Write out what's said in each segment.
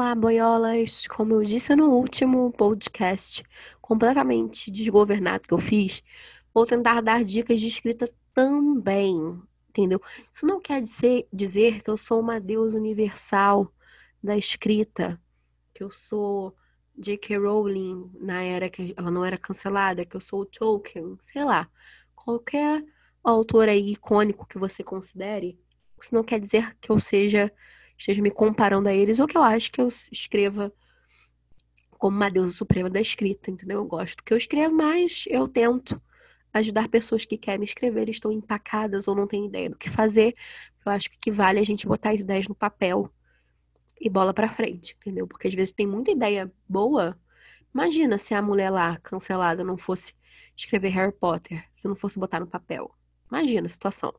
Olá, boiolas! Como eu disse no último podcast, completamente desgovernado que eu fiz, vou tentar dar dicas de escrita também, entendeu? Isso não quer dizer, dizer que eu sou uma deusa universal da escrita, que eu sou J.K. Rowling na era que ela não era cancelada, que eu sou o Tolkien, sei lá. Qualquer autor aí icônico que você considere, isso não quer dizer que eu seja esteja me comparando a eles, ou que eu acho que eu escreva como uma deusa suprema da escrita, entendeu? Eu gosto que eu escrevo, mas eu tento ajudar pessoas que querem escrever, estão empacadas ou não têm ideia do que fazer. Eu acho que vale a gente botar as ideias no papel e bola para frente, entendeu? Porque às vezes tem muita ideia boa. Imagina se a mulher lá cancelada não fosse escrever Harry Potter, se não fosse botar no papel. Imagina a situação.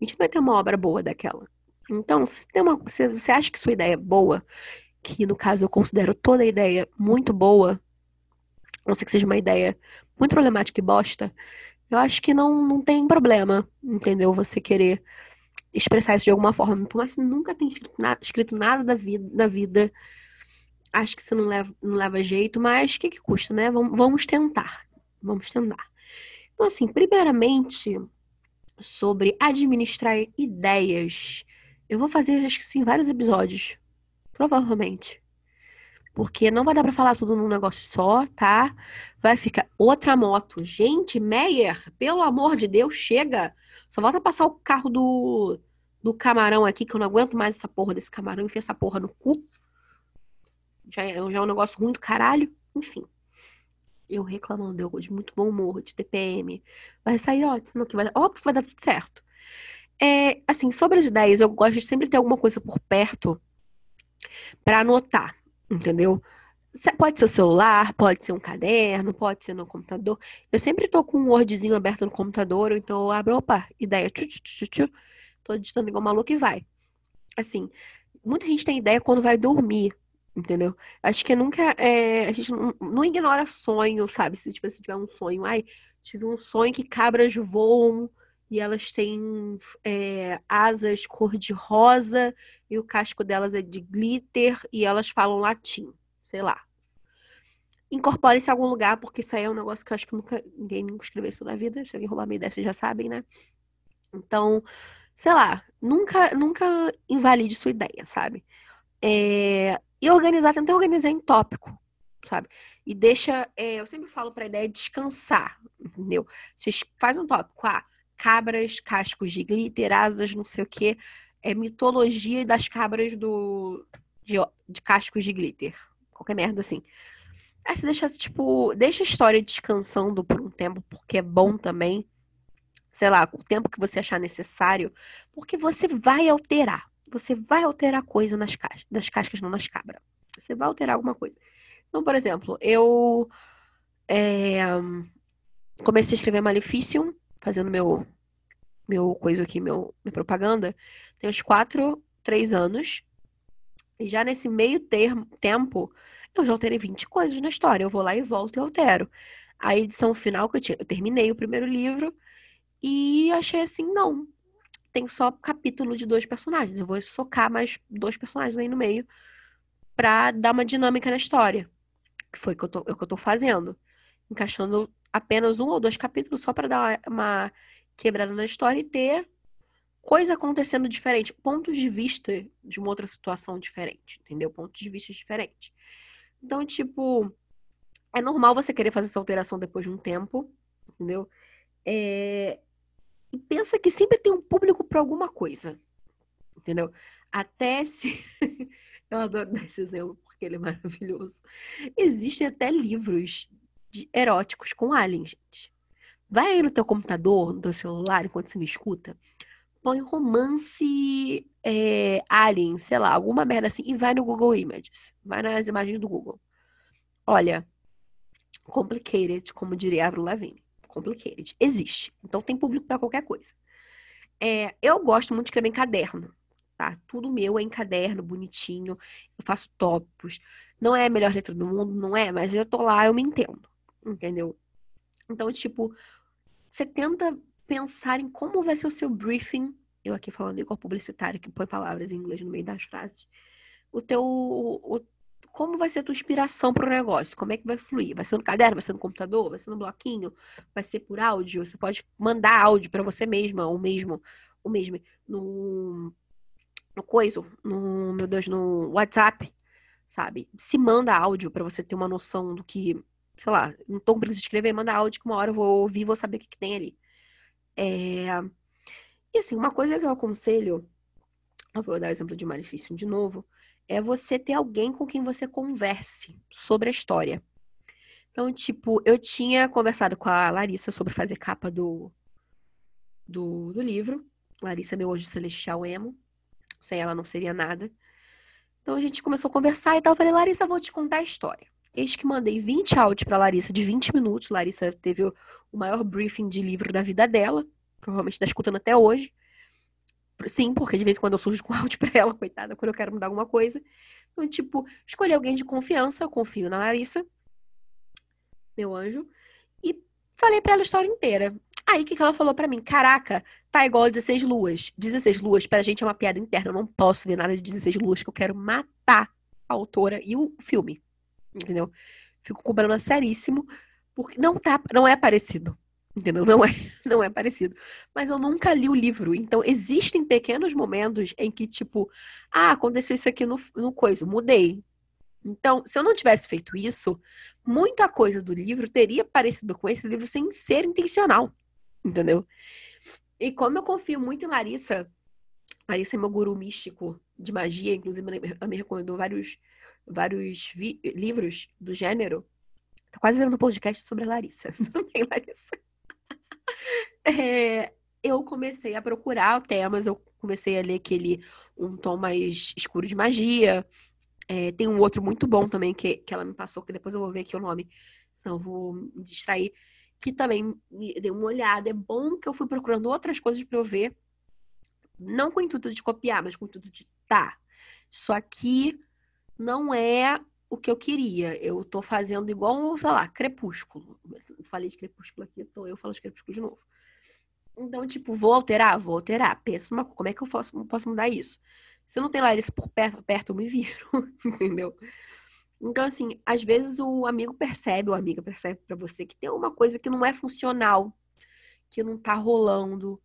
A gente não vai ter uma obra boa daquela. Então, se, tem uma, se você acha que sua ideia é boa, que no caso eu considero toda ideia muito boa, não ser que seja uma ideia muito problemática e bosta, eu acho que não, não tem problema, entendeu? Você querer expressar isso de alguma forma. Por mais que você nunca tenha escrito nada, da, vida, da vida, acho que você não leva, não leva jeito, mas o que, que custa, né? Vamos, vamos tentar. Vamos tentar. Então, assim, primeiramente, sobre administrar ideias. Eu vou fazer, acho que sim, vários episódios. Provavelmente. Porque não vai dar para falar tudo num negócio só, tá? Vai ficar outra moto. Gente, Meyer, pelo amor de Deus, chega. Só volta a passar o carro do, do camarão aqui, que eu não aguento mais essa porra desse camarão. Enfia essa porra no cu. Já é, já é um negócio ruim do caralho. Enfim. Eu reclamando, eu de muito bom humor, de TPM. Vai sair ótimo, que vai, óbvio que vai dar tudo certo. É, assim, sobre as ideias, eu gosto de sempre ter alguma coisa por perto para anotar, entendeu? Pode ser o celular, pode ser um caderno, pode ser no computador. Eu sempre tô com um Wordzinho aberto no computador, então eu abro, opa, ideia, tchu, tchu, tchu, tô digitando igual maluco e vai. Assim, muita gente tem ideia quando vai dormir, entendeu? Acho que nunca, é, a gente não, não, ignora sonho, sabe? Se tipo, se tiver um sonho, ai, tive um sonho que cabras voam e elas têm é, asas cor-de-rosa e o casco delas é de glitter e elas falam latim, sei lá. Incorpore isso em algum lugar, porque isso aí é um negócio que eu acho que nunca ninguém nunca escreveu isso na vida. Se alguém roubar minha ideia, vocês já sabem, né? Então, sei lá, nunca, nunca invalide sua ideia, sabe? É, e organizar, tentar organizar em tópico, sabe? E deixa, é, eu sempre falo pra ideia descansar, entendeu? Vocês fazem um tópico, ah, cabras, cascos de glitter, asas, não sei o que. É mitologia das cabras do de, de cascos de glitter. Qualquer merda assim. Aí você deixa, tipo, deixa a história descansando por um tempo, porque é bom também. Sei lá, o tempo que você achar necessário, porque você vai alterar. Você vai alterar coisa nas cascas, nas cascas, não nas cabras. Você vai alterar alguma coisa. Então, por exemplo, eu é, comecei a escrever Maleficium fazendo meu, meu coisa aqui, meu, minha propaganda, tem uns quatro, três anos. E já nesse meio termo, tempo, eu já alterei 20 coisas na história. Eu vou lá e volto e altero. A edição final que eu tinha, eu terminei o primeiro livro e achei assim, não. Tem só capítulo de dois personagens. Eu vou socar mais dois personagens aí no meio pra dar uma dinâmica na história. Que foi o que eu tô, que eu tô fazendo. Encaixando apenas um ou dois capítulos só para dar uma quebrada na história e ter coisa acontecendo diferente, pontos de vista de uma outra situação diferente, entendeu? Pontos de vista diferentes. Então, tipo, é normal você querer fazer essa alteração depois de um tempo, entendeu? É... E pensa que sempre tem um público para alguma coisa, entendeu? Até se. Eu adoro dar esse exemplo porque ele é maravilhoso. Existem até livros eróticos com aliens, gente. Vai aí no teu computador, no teu celular, enquanto você me escuta, põe romance é, alien, sei lá, alguma merda assim, e vai no Google Images. Vai nas imagens do Google. Olha, complicated, como diria Avril Lavigne. Complicated. Existe. Então tem público para qualquer coisa. É, eu gosto muito de escrever em caderno, tá? Tudo meu é em caderno, bonitinho. Eu faço tópicos. Não é a melhor letra do mundo, não é, mas eu tô lá, eu me entendo. Entendeu? Então, tipo, você tenta pensar em como vai ser o seu briefing. Eu aqui falando igual publicitário que põe palavras em inglês no meio das frases. o teu. O, como vai ser a tua inspiração para o negócio? Como é que vai fluir? Vai ser no caderno, vai ser no computador, vai ser no bloquinho, vai ser por áudio? Você pode mandar áudio para você mesma, ou mesmo, ou mesmo no, no coiso, no, meu Deus, no WhatsApp, sabe? Se manda áudio para você ter uma noção do que, sei lá, não tô com preguiça de escrever, manda áudio que uma hora eu vou ouvir e vou saber o que, que tem ali. É... E assim, uma coisa que eu aconselho, eu vou dar o exemplo de Malefício de novo, é você ter alguém com quem você converse sobre a história. Então, tipo, eu tinha conversado com a Larissa sobre fazer capa do, do, do livro. Larissa, meu hoje celestial emo. Sem ela não seria nada. Então a gente começou a conversar e tal. Eu falei, Larissa, vou te contar a história. Eis que mandei 20 áudios para Larissa de 20 minutos. Larissa teve o maior briefing de livro da vida dela. Provavelmente está escutando até hoje. Sim, porque de vez em quando eu surjo com áudio pra ela, coitada, quando eu quero mudar alguma coisa. Então, tipo, escolhi alguém de confiança, eu confio na Larissa, meu anjo, e falei pra ela a história inteira. Aí, o que, que ela falou pra mim? Caraca, tá igual a 16 luas. 16 luas, pra gente é uma piada interna, eu não posso ver nada de 16 luas, que eu quero matar a autora e o filme. Entendeu? Fico com problema seríssimo, porque não tá, não é parecido. Entendeu? Não é, não é parecido. Mas eu nunca li o livro. Então, existem pequenos momentos em que, tipo, ah, aconteceu isso aqui no, no coisa, mudei. Então, se eu não tivesse feito isso, muita coisa do livro teria parecido com esse livro sem ser intencional. Entendeu? E como eu confio muito em Larissa, Larissa é meu guru místico de magia, inclusive ela me recomendou vários, vários livros do gênero. Tô quase vendo um podcast sobre a Larissa. Também, Larissa é, eu comecei a procurar temas, eu comecei a ler aquele Um Tom Mais Escuro de Magia. É, tem um outro muito bom também que, que ela me passou, que depois eu vou ver aqui o nome, senão eu vou me distrair. Que também me deu uma olhada. É bom que eu fui procurando outras coisas para eu ver. Não com o intuito de copiar, mas com o intuito de tá. Isso aqui não é o que eu queria. Eu tô fazendo igual, sei lá, crepúsculo. falei de crepúsculo aqui, tô eu falo de crepúsculo de novo. Então, tipo, vou alterar? Vou alterar. Penso numa como é que eu posso, posso mudar isso? Se eu não tem Larissa por perto, perto eu me viro, entendeu? Então, assim, às vezes o amigo percebe, ou a amiga percebe para você que tem uma coisa que não é funcional, que não tá rolando,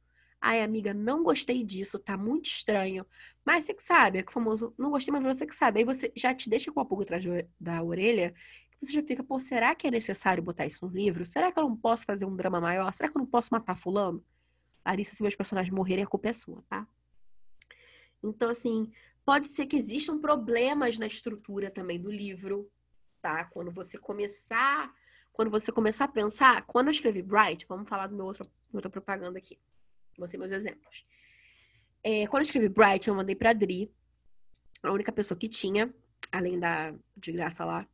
Ai, amiga, não gostei disso, tá muito estranho. Mas você que sabe, é que o famoso, não gostei, mas você que sabe. Aí você já te deixa com a pulga atrás da orelha, você já fica, pô, será que é necessário botar isso no livro? Será que eu não posso fazer um drama maior? Será que eu não posso matar fulano? Larissa, se meus personagens morrerem, a culpa é sua, tá? Então, assim, pode ser que existam problemas na estrutura também do livro, tá? Quando você começar, quando você começar a pensar, quando eu escrevi Bright, vamos falar do meu outro, outra propaganda aqui. Ser meus exemplos. É, quando eu escrevi Bright, eu mandei pra Dri, a única pessoa que tinha, além da de graça lá.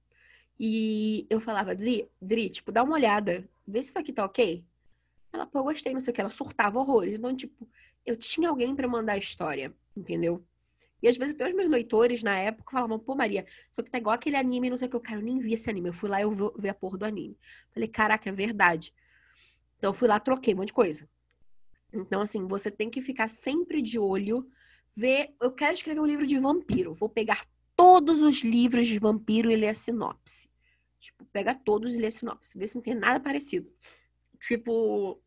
E eu falava, Dri, Dri, tipo, dá uma olhada, vê se isso aqui tá ok. Ela, pô, eu gostei, não sei o que, ela surtava horrores. Então, tipo, eu tinha alguém para mandar a história, entendeu? E às vezes até os meus leitores na época falavam, pô, Maria, só que tá igual aquele anime, não sei o que, eu quero, eu nem vi esse anime. Eu fui lá e eu vi a porra do anime. Falei, caraca, é verdade. Então eu fui lá, troquei um monte de coisa. Então, assim, você tem que ficar sempre de olho, ver. Eu quero escrever um livro de vampiro. Vou pegar todos os livros de vampiro e ler a sinopse. Tipo, pega todos e lê a sinopse. Vê se não tem nada parecido. Tipo,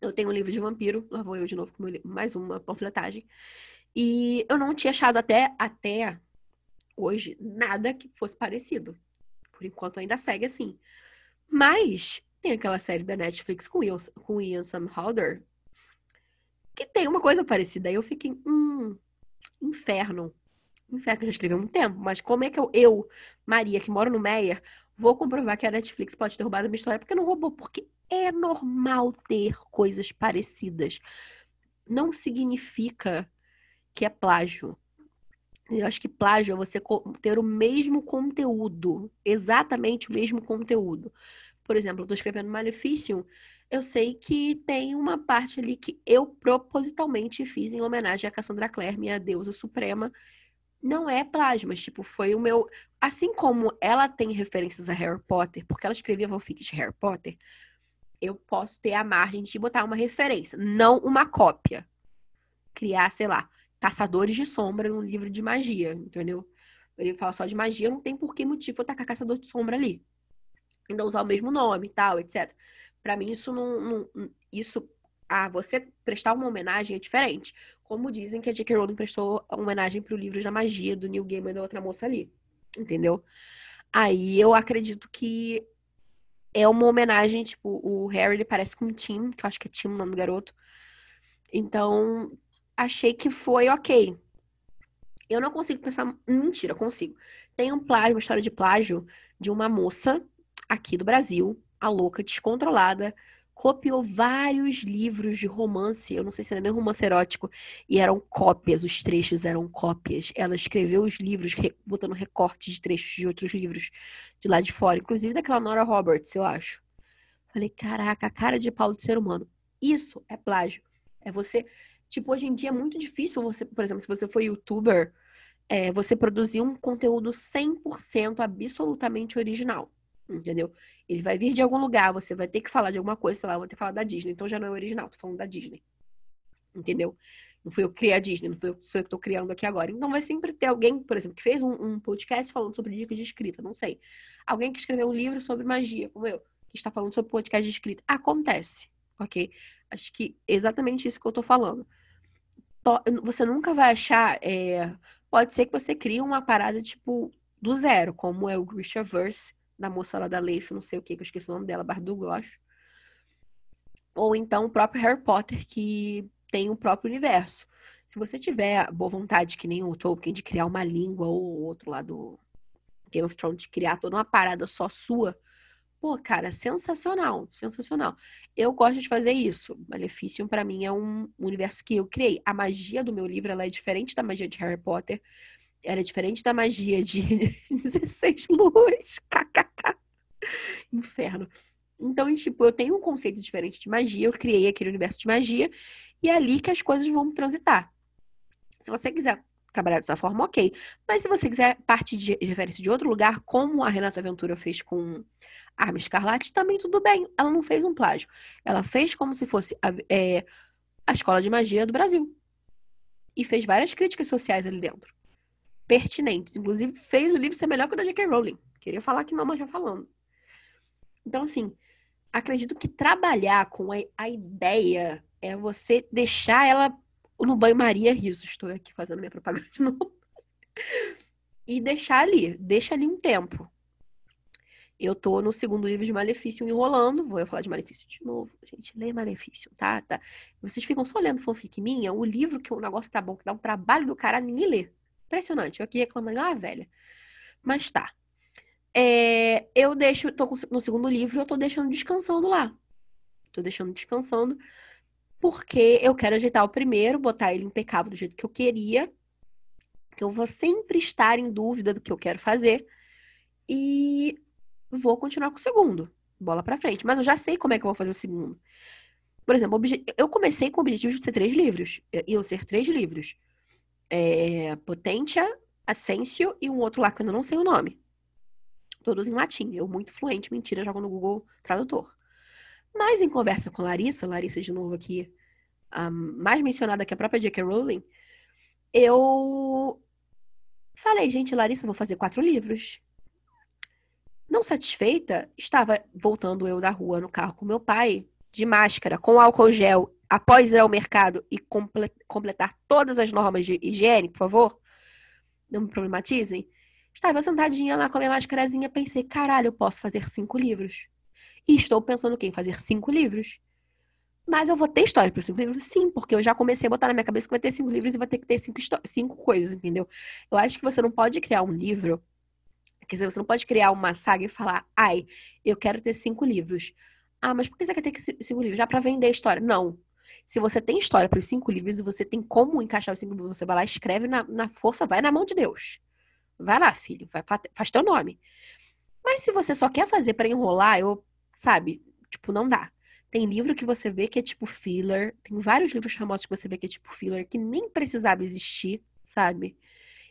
eu tenho um livro de vampiro, lá vou eu de novo com mais uma panfletagem. E eu não tinha achado até, até hoje nada que fosse parecido. Por enquanto ainda segue assim. Mas tem aquela série da Netflix com Ian, com Ian Somerhalder, que tem uma coisa parecida. Aí eu fiquei, hum, inferno. Inferno, que já escrevi há muito tempo. Mas como é que eu, eu, Maria, que moro no Meyer, vou comprovar que a Netflix pode ter roubado a minha história? Porque não roubou, porque é normal ter coisas parecidas. Não significa que é plágio. Eu acho que plágio é você ter o mesmo conteúdo, exatamente o mesmo conteúdo. Por exemplo, eu estou escrevendo Malefício eu sei que tem uma parte ali que eu propositalmente fiz em homenagem a Cassandra Clare, minha deusa suprema. Não é plágio, mas tipo, foi o meu. Assim como ela tem referências a Harry Potter, porque ela escrevia fanfic de Harry Potter, eu posso ter a margem de botar uma referência, não uma cópia. Criar, sei lá, Caçadores de Sombra num livro de magia, entendeu? ele fala só de magia, não tem por que motivo eu tacar caçador de sombra ali. Ainda usar o mesmo nome e tal, etc. Para mim, isso não, não. Isso. Ah, você prestar uma homenagem é diferente. Como dizem que a J.K. Rowling prestou homenagem pro livro da magia do Neil Gaiman e da outra moça ali. Entendeu? Aí eu acredito que é uma homenagem, tipo, o Harry ele parece com o Tim, que eu acho que é Tim o nome do garoto. Então, achei que foi ok. Eu não consigo pensar. Mentira, consigo. Tem um plágio, uma história de plágio de uma moça aqui do Brasil, a louca, descontrolada, copiou vários livros de romance, eu não sei se era nem romance erótico, e eram cópias, os trechos eram cópias. Ela escreveu os livros botando recortes de trechos de outros livros de lá de fora, inclusive daquela Nora Roberts, eu acho. Falei, caraca, cara de pau de ser humano. Isso é plágio. É você Tipo, hoje em dia é muito difícil você, por exemplo, se você for youtuber, é, você produzir um conteúdo 100% absolutamente original. Entendeu? Ele vai vir de algum lugar, você vai ter que falar de alguma coisa, sei lá, eu vou ter que falar da Disney, então já não é original, tô falando da Disney. Entendeu? Não fui eu que criei a Disney, não sou eu que tô criando aqui agora. Então vai sempre ter alguém, por exemplo, que fez um, um podcast falando sobre dicas de escrita, não sei. Alguém que escreveu um livro sobre magia, como eu, que está falando sobre podcast de escrita. Acontece, ok? Acho que é exatamente isso que eu tô falando. Você nunca vai achar. É... Pode ser que você crie uma parada, tipo, do zero, como é o Grishaverse, da moça lá da Leif, não sei o que, que eu esqueci o nome dela, Bardugo, eu acho. Ou então o próprio Harry Potter, que tem o próprio universo. Se você tiver boa vontade, que nem o Tolkien, de criar uma língua ou outro lá do Game of Thrones, de criar toda uma parada só sua, Pô, cara, sensacional, sensacional. Eu gosto de fazer isso. Malefício, para mim, é um universo que eu criei. A magia do meu livro, ela é diferente da magia de Harry Potter. Ela é diferente da magia de 16 luas. KKK. Inferno. Então, tipo, eu tenho um conceito diferente de magia. Eu criei aquele universo de magia. E é ali que as coisas vão transitar. Se você quiser trabalhar dessa forma, ok. Mas se você quiser partir de referência de outro lugar, como a Renata Ventura fez com Arma Escarlate, também tudo bem. Ela não fez um plágio. Ela fez como se fosse a, é, a escola de magia do Brasil. E fez várias críticas sociais ali dentro. Pertinentes. Inclusive, fez o livro ser melhor que o da J.K. Rowling. Queria falar que não, mas já falando. Então, assim, acredito que trabalhar com a, a ideia é você deixar ela no banho-maria riso. Estou aqui fazendo minha propaganda de novo. e deixar ali, deixa ali um tempo. Eu tô no segundo livro de Malefício enrolando. Vou falar de Malefício de novo. Gente, lê Malefício, tá? tá? Vocês ficam só lendo fanfic minha. O livro que o negócio tá bom, que dá um trabalho do caralho, ninguém lê. Impressionante. Eu aqui reclamando, ah, velha. Mas tá. É, eu deixo, tô no segundo livro, eu tô deixando descansando lá. Tô deixando descansando porque eu quero ajeitar o primeiro, botar ele impecável do jeito que eu queria, que eu vou sempre estar em dúvida do que eu quero fazer e vou continuar com o segundo, bola para frente. Mas eu já sei como é que eu vou fazer o segundo. Por exemplo, eu comecei com o objetivo de ser três livros, iam ser três livros. É, Potentia, Ascensio e um outro lá que eu ainda não sei o nome. Todos em latim. Eu muito fluente, mentira, jogo no Google Tradutor. Mas em conversa com Larissa, Larissa de novo aqui, mais mencionada que a própria J.K. Rowling, eu falei, gente, Larissa, vou fazer quatro livros. Não satisfeita, estava voltando eu da rua no carro com meu pai, de máscara, com álcool gel, após ir ao mercado e completar todas as normas de higiene, por favor, não me problematizem. Estava sentadinha lá com a minha máscarazinha, pensei, caralho, eu posso fazer cinco livros. E estou pensando o quê? Em fazer cinco livros. Mas eu vou ter história para cinco livros? Sim, porque eu já comecei a botar na minha cabeça que vai ter cinco livros e vai ter que ter cinco, cinco coisas, entendeu? Eu acho que você não pode criar um livro. Quer dizer, você não pode criar uma saga e falar, ai, eu quero ter cinco livros. Ah, mas por que você quer ter cinco livros? Já para vender a história? Não. Se você tem história para os cinco livros e você tem como encaixar os cinco livros, você vai lá, escreve na, na força, vai na mão de Deus. Vai lá, filho, vai, faz teu nome. Mas se você só quer fazer para enrolar, eu sabe? Tipo, não dá. Tem livro que você vê que é tipo filler. Tem vários livros famosos que você vê que é tipo filler, que nem precisava existir, sabe?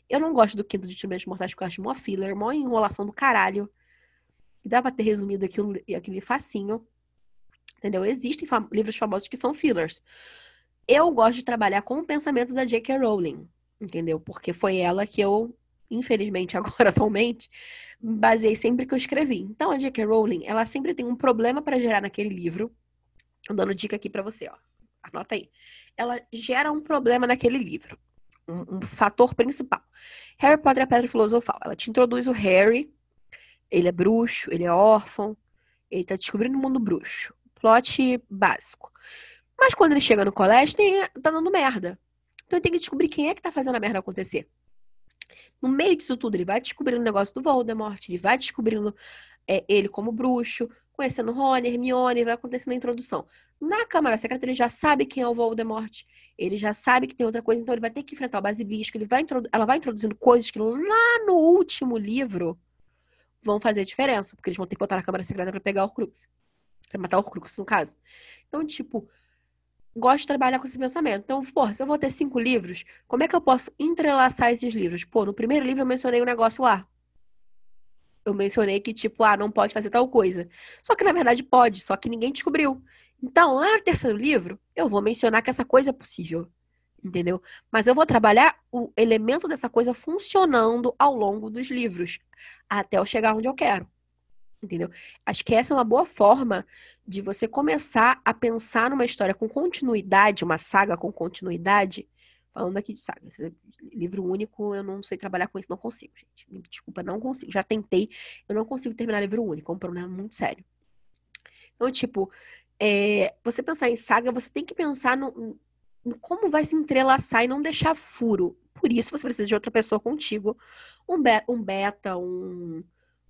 Eu não gosto do Quinto de Instrumentos Mortais, porque eu acho mó filler, mó enrolação do caralho. E dá pra ter resumido aquilo, aquele facinho. Entendeu? Existem fam livros famosos que são fillers. Eu gosto de trabalhar com o pensamento da J.K. Rowling, entendeu? Porque foi ela que eu infelizmente agora atualmente, baseei sempre que eu escrevi. Então a J.K. Rowling, ela sempre tem um problema para gerar naquele livro. Dando dica aqui para você, ó. Anota aí. Ela gera um problema naquele livro. Um, um, fator principal. Harry Potter e a Pedra Filosofal. Ela te introduz o Harry. Ele é bruxo, ele é órfão. Ele tá descobrindo o mundo bruxo. Plot básico. Mas quando ele chega no colégio, tem, tá dando merda. Então ele tem que descobrir quem é que tá fazendo a merda acontecer. No meio disso tudo, ele vai descobrindo o negócio do Voldemort, ele vai descobrindo é, ele como bruxo, conhecendo Rony, Hermione, vai acontecendo a introdução. Na Câmara Secreta, ele já sabe quem é o Voldemort, ele já sabe que tem outra coisa, então ele vai ter que enfrentar o Basilisco, ele vai ela vai introduzindo coisas que lá no último livro vão fazer diferença, porque eles vão ter que botar na Câmara Secreta para pegar o Horcrux. Pra matar o Horcrux, no caso. Então, tipo, gosto de trabalhar com esse pensamento. Então, pô, se eu vou ter cinco livros, como é que eu posso entrelaçar esses livros? Pô, no primeiro livro eu mencionei um negócio lá. Eu mencionei que, tipo, ah, não pode fazer tal coisa. Só que, na verdade, pode, só que ninguém descobriu. Então, lá no terceiro livro, eu vou mencionar que essa coisa é possível. Entendeu? Mas eu vou trabalhar o elemento dessa coisa funcionando ao longo dos livros, até eu chegar onde eu quero entendeu? Acho que essa é uma boa forma de você começar a pensar numa história com continuidade, uma saga com continuidade. Falando aqui de saga, livro único, eu não sei trabalhar com isso, não consigo, gente. Me desculpa, não consigo. Já tentei, eu não consigo terminar livro único, é um problema muito sério. Então, tipo, é, você pensar em saga, você tem que pensar no, no como vai se entrelaçar e não deixar furo. Por isso, você precisa de outra pessoa contigo, um, be um beta, um,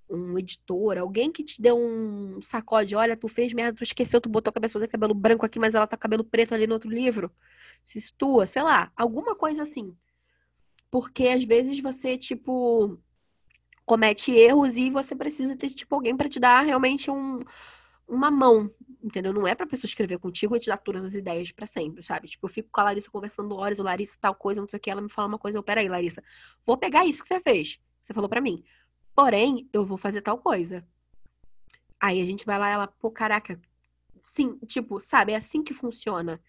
um editor, alguém que te deu um sacode, olha, tu fez merda, tu esqueceu, tu botou a cabeça de cabelo branco aqui, mas ela tá cabelo preto ali no outro livro. Se situa, sei lá, alguma coisa assim. Porque às vezes você, tipo, comete erros e você precisa ter, tipo, alguém para te dar realmente um, uma mão, entendeu? Não é pra pessoa escrever contigo e te dar todas as ideias para sempre, sabe? Tipo, eu fico com a Larissa conversando horas, o Larissa tal coisa, não sei o que, ela me fala uma coisa, eu, peraí, Larissa, vou pegar isso que você fez, você falou para mim. Porém, eu vou fazer tal coisa. Aí a gente vai lá, ela, pô, caraca. Sim, tipo, sabe, é assim que funciona.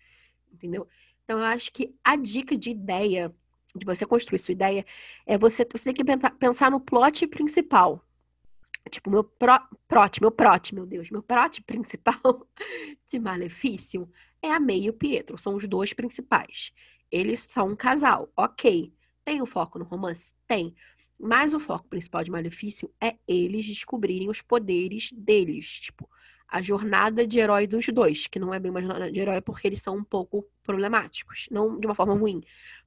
Entendeu? Então, eu acho que a dica de ideia, de você construir sua ideia, é você, você tem que pensar no plot principal. Tipo, meu pro, prot, meu prot, meu Deus, meu prot principal de Malefício é a May e o Pietro. São os dois principais. Eles são um casal, ok. Tem o foco no romance? Tem. Mas o foco principal de Malefício é eles descobrirem os poderes deles. Tipo, a jornada de herói dos dois, que não é bem uma jornada de herói porque eles são um pouco problemáticos. Não de uma forma ruim,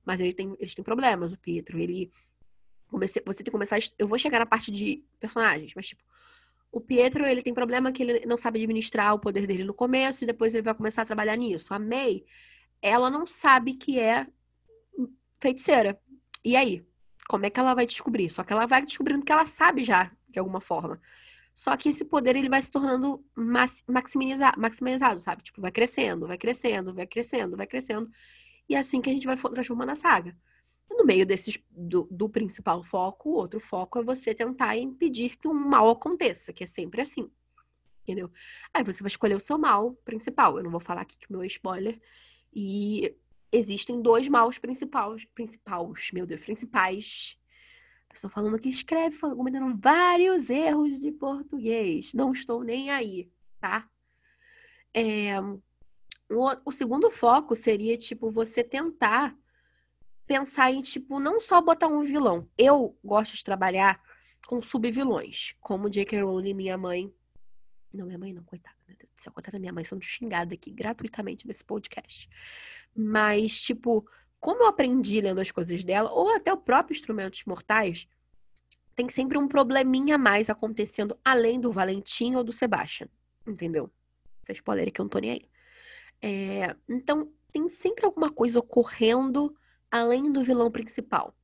mas eles têm, eles têm problemas. O Pietro, ele. Você tem que começar. Eu vou chegar na parte de personagens, mas tipo. O Pietro, ele tem problema que ele não sabe administrar o poder dele no começo e depois ele vai começar a trabalhar nisso. A May, ela não sabe que é feiticeira. E aí? Como é que ela vai descobrir? Só que ela vai descobrindo que ela sabe já, de alguma forma. Só que esse poder ele vai se tornando maximizado, maximizado, sabe? Tipo, vai crescendo, vai crescendo, vai crescendo, vai crescendo. E é assim que a gente vai transformando a saga. E no meio desses, do, do, principal foco, o outro foco é você tentar impedir que um mal aconteça, que é sempre assim. Entendeu? Aí você vai escolher o seu mal principal. Eu não vou falar aqui que o meu é spoiler. E existem dois maus principais, principais, meu Deus, principais. Estou falando que escreve, cometendo vários erros de português. Não estou nem aí, tá? É, o, o segundo foco seria, tipo, você tentar pensar em, tipo, não só botar um vilão. Eu gosto de trabalhar com subvilões, como J.K. Rowling, minha mãe. Não, minha mãe não, coitada. Meu Do céu, coitada da minha mãe, sendo xingada aqui gratuitamente nesse podcast. Mas, tipo, como eu aprendi lendo as coisas dela, ou até o próprio Instrumentos Mortais, tem sempre um probleminha a mais acontecendo além do Valentim ou do Sebastian. Entendeu? Esse é spoiler que eu não tô nem aí. É, então, tem sempre alguma coisa ocorrendo além do vilão principal.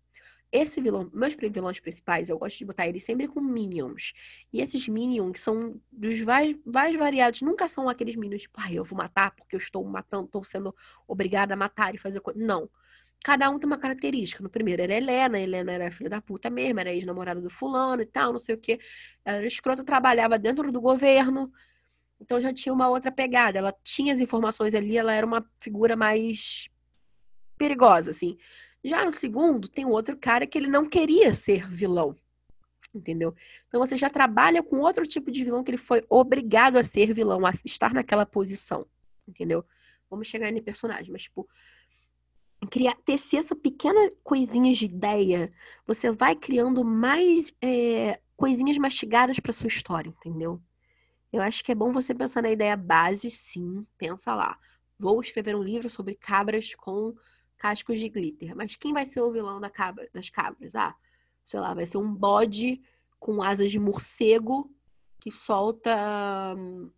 Esse vilão, meus vilões principais, eu gosto de botar eles sempre com minions. E esses minions são dos mais, variados, nunca são aqueles minions tipo, ah, eu vou matar porque eu estou matando, estou sendo obrigada a matar e fazer coisa. Não. Cada um tem uma característica. No primeiro era Helena, Helena era filha da puta mesmo, era ex-namorada do fulano e tal, não sei o quê. Ela era escrota, trabalhava dentro do governo. Então já tinha uma outra pegada. Ela tinha as informações ali, ela era uma figura mais perigosa, assim. Já no segundo, tem outro cara que ele não queria ser vilão. Entendeu? Então você já trabalha com outro tipo de vilão que ele foi obrigado a ser vilão, a estar naquela posição. Entendeu? Vamos chegar em personagem, mas tipo, criar, tecer essa pequena coisinha de ideia, você vai criando mais é, coisinhas mastigadas para sua história, entendeu? Eu acho que é bom você pensar na ideia base, sim. Pensa lá. Vou escrever um livro sobre cabras com cascos de glitter. Mas quem vai ser o vilão da cabra, das cabras? Ah, sei lá, vai ser um bode com asas de morcego que solta hum,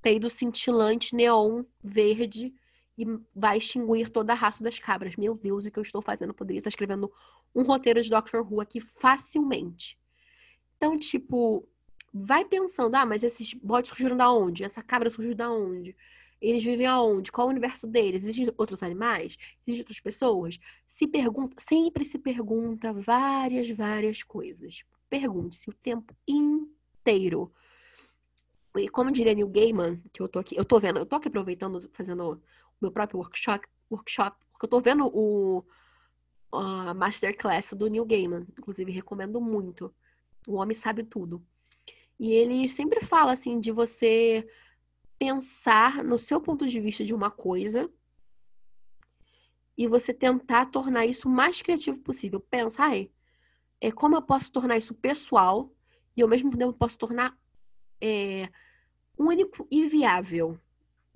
peido cintilante neon verde e vai extinguir toda a raça das cabras. Meu Deus, o que eu estou fazendo? Eu poderia estar escrevendo um roteiro de Doctor Who aqui facilmente. Então, tipo, vai pensando, ah, mas esses bodes surgiram da onde? Essa cabra surgiu da onde? Eles vivem aonde? Qual o universo deles? Existem outros animais? Existem outras pessoas? Se pergunta, sempre se pergunta várias, várias coisas. Pergunte-se o tempo inteiro. E como diria Neil Gaiman, que eu tô aqui, eu tô vendo, eu tô aqui aproveitando, fazendo o meu próprio workshop, workshop porque eu tô vendo o a masterclass do Neil Gaiman. Inclusive, recomendo muito. O homem sabe tudo. E ele sempre fala assim de você pensar no seu ponto de vista de uma coisa e você tentar tornar isso o mais criativo possível. Pensa, ai, é como eu posso tornar isso pessoal e ao mesmo tempo posso tornar é, único e viável.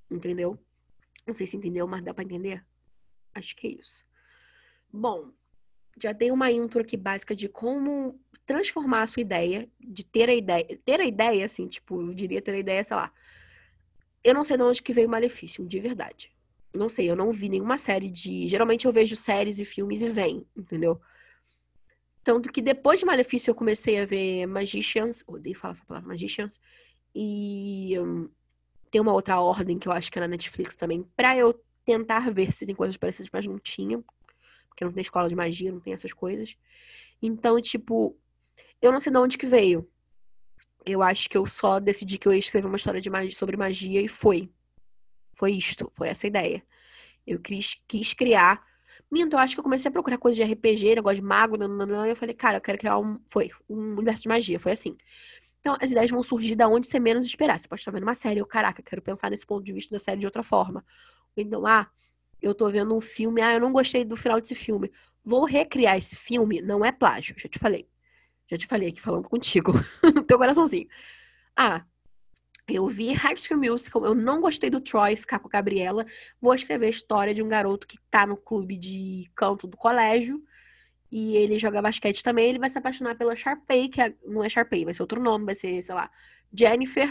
Entendeu? Não sei se entendeu, mas dá para entender? Acho que é isso. Bom, já dei uma intro aqui básica de como transformar a sua ideia, de ter a ideia, ter a ideia, assim, tipo, eu diria ter a ideia, sei lá, eu não sei de onde que veio o Malefício, de verdade. Não sei, eu não vi nenhuma série de. Geralmente eu vejo séries e filmes e vem, entendeu? Tanto que depois de Malefício eu comecei a ver Magicians. Odeio falar essa palavra, Magicians. E um, tem uma outra ordem que eu acho que é na Netflix também, pra eu tentar ver se tem coisas parecidas, mas não tinha. Porque não tem escola de magia, não tem essas coisas. Então, tipo, eu não sei de onde que veio eu acho que eu só decidi que eu ia escrever uma história de magia, sobre magia e foi. Foi isto, foi essa ideia. Eu quis, quis criar. Minto, eu acho que eu comecei a procurar coisas de RPG, negócio de mago, nananã, e eu falei, cara, eu quero criar um. Foi, um universo de magia, foi assim. Então, as ideias vão surgir da onde você menos esperar. Você pode estar vendo uma série, eu, caraca, quero pensar nesse ponto de vista da série de outra forma. Então, ah, eu tô vendo um filme, ah, eu não gostei do final desse filme. Vou recriar esse filme, não é plágio, já te falei. Já te falei aqui falando contigo, teu coraçãozinho. Ah, eu vi High School Musical, eu não gostei do Troy ficar com a Gabriela. Vou escrever a história de um garoto que tá no clube de canto do colégio. E ele joga basquete também. Ele vai se apaixonar pela Sharpay, que é, não é Sharpay, vai ser outro nome, vai ser, sei lá, Jennifer.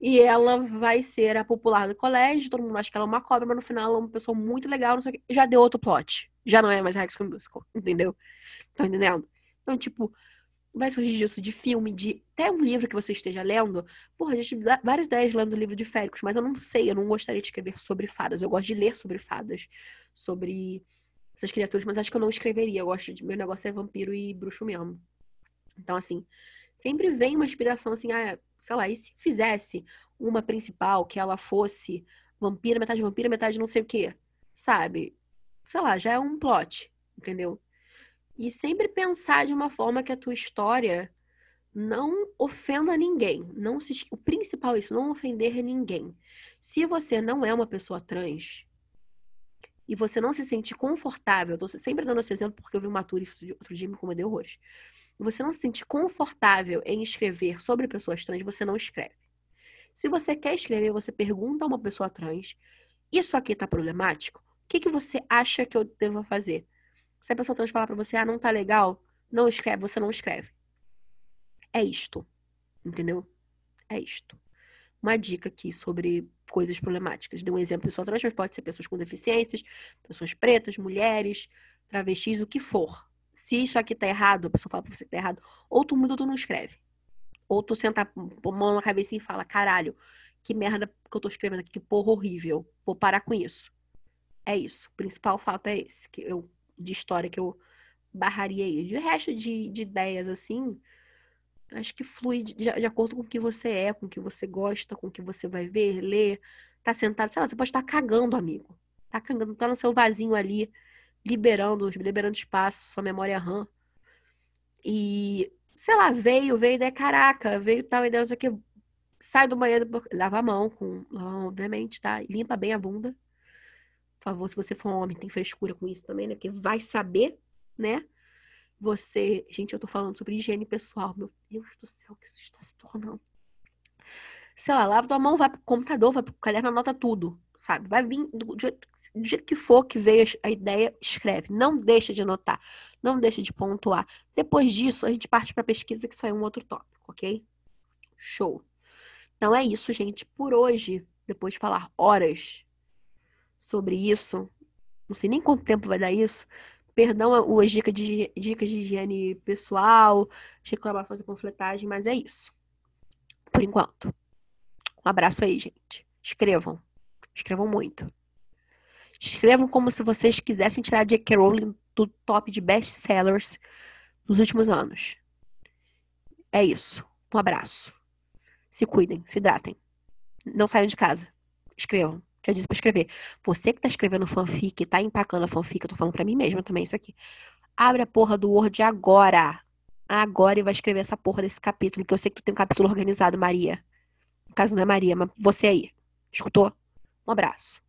E ela vai ser a popular do colégio. Todo mundo acha que ela é uma cobra, mas no final ela é uma pessoa muito legal. Não sei o que. Já deu outro plot. Já não é mais High School Musical, entendeu? Tá entendendo? Então, tipo, vai surgir disso de filme, de até um livro que você esteja lendo. Porra, já tive várias ideias lendo livro de féricos, mas eu não sei, eu não gostaria de escrever sobre fadas. Eu gosto de ler sobre fadas, sobre essas criaturas, mas acho que eu não escreveria. Eu gosto de. Meu negócio é vampiro e bruxo mesmo. Então, assim, sempre vem uma inspiração assim, ah, sei lá, e se fizesse uma principal que ela fosse vampira, metade vampira, metade não sei o quê, sabe? Sei lá, já é um plot, entendeu? E sempre pensar de uma forma que a tua história não ofenda ninguém. Não se, o principal é isso, não ofender ninguém. Se você não é uma pessoa trans e você não se sente confortável, tô sempre dando esse exemplo porque eu vi uma tour isso outro dia me incomodei horrores. Você não se sente confortável em escrever sobre pessoas trans, você não escreve. Se você quer escrever, você pergunta a uma pessoa trans: Isso aqui tá problemático? O que, que você acha que eu devo fazer? Se a pessoa trans falar pra você, ah, não tá legal, não escreve, você não escreve. É isto. Entendeu? É isto. Uma dica aqui sobre coisas problemáticas. Dei um exemplo pessoa trans, mas pode ser pessoas com deficiências, pessoas pretas, mulheres, travestis, o que for. Se isso aqui tá errado, a pessoa fala pra você que tá errado, ou tu muda ou tu não escreve. Ou tu senta a mão na cabeça e fala, caralho, que merda que eu tô escrevendo aqui, que porra horrível. Vou parar com isso. É isso. O principal fato é esse, que eu de história que eu barraria aí. De resto de, de ideias, assim, acho que flui de, de, acordo com o que você é, com o que você gosta, com o que você vai ver, ler. Tá sentado, sei lá, você pode estar cagando, amigo. Tá cagando, tá no seu vasinho ali, liberando, liberando espaço, sua memória RAM. E, sei lá, veio, veio ideia, caraca, veio tal ideia, não sei o que. Sai do banheiro, lava a mão, com, lava a mão, obviamente, tá? Limpa bem a bunda. Por favor, se você for um homem, tem frescura com isso também, né? Porque vai saber, né? Você. Gente, eu tô falando sobre higiene pessoal. Meu Deus do céu, que isso está se tornando? Sei lá, lava tua mão, vai pro computador, vai pro caderno, anota tudo, sabe? Vai vir do jeito, do jeito que for que veio a ideia, escreve. Não deixa de anotar. Não deixa de pontuar. Depois disso, a gente parte pra pesquisa, que isso é um outro tópico, ok? Show. Então é isso, gente. Por hoje, depois de falar horas sobre isso, não sei nem quanto tempo vai dar isso, Perdão as dicas de, dicas de higiene pessoal, reclamações e panfletagem, mas é isso. Por enquanto. Um abraço aí, gente. Escrevam. Escrevam muito. Escrevam como se vocês quisessem tirar J.K. Rowling do top de best-sellers nos últimos anos. É isso. Um abraço. Se cuidem, se hidratem. Não saiam de casa. Escrevam. Já disse pra escrever. Você que tá escrevendo fanfic, tá empacando a fanfic, eu tô falando pra mim mesma também isso aqui. Abre a porra do Word agora. Agora e vai escrever essa porra desse capítulo, que eu sei que tu tem um capítulo organizado, Maria. No caso não é Maria, mas você aí. Escutou? Um abraço.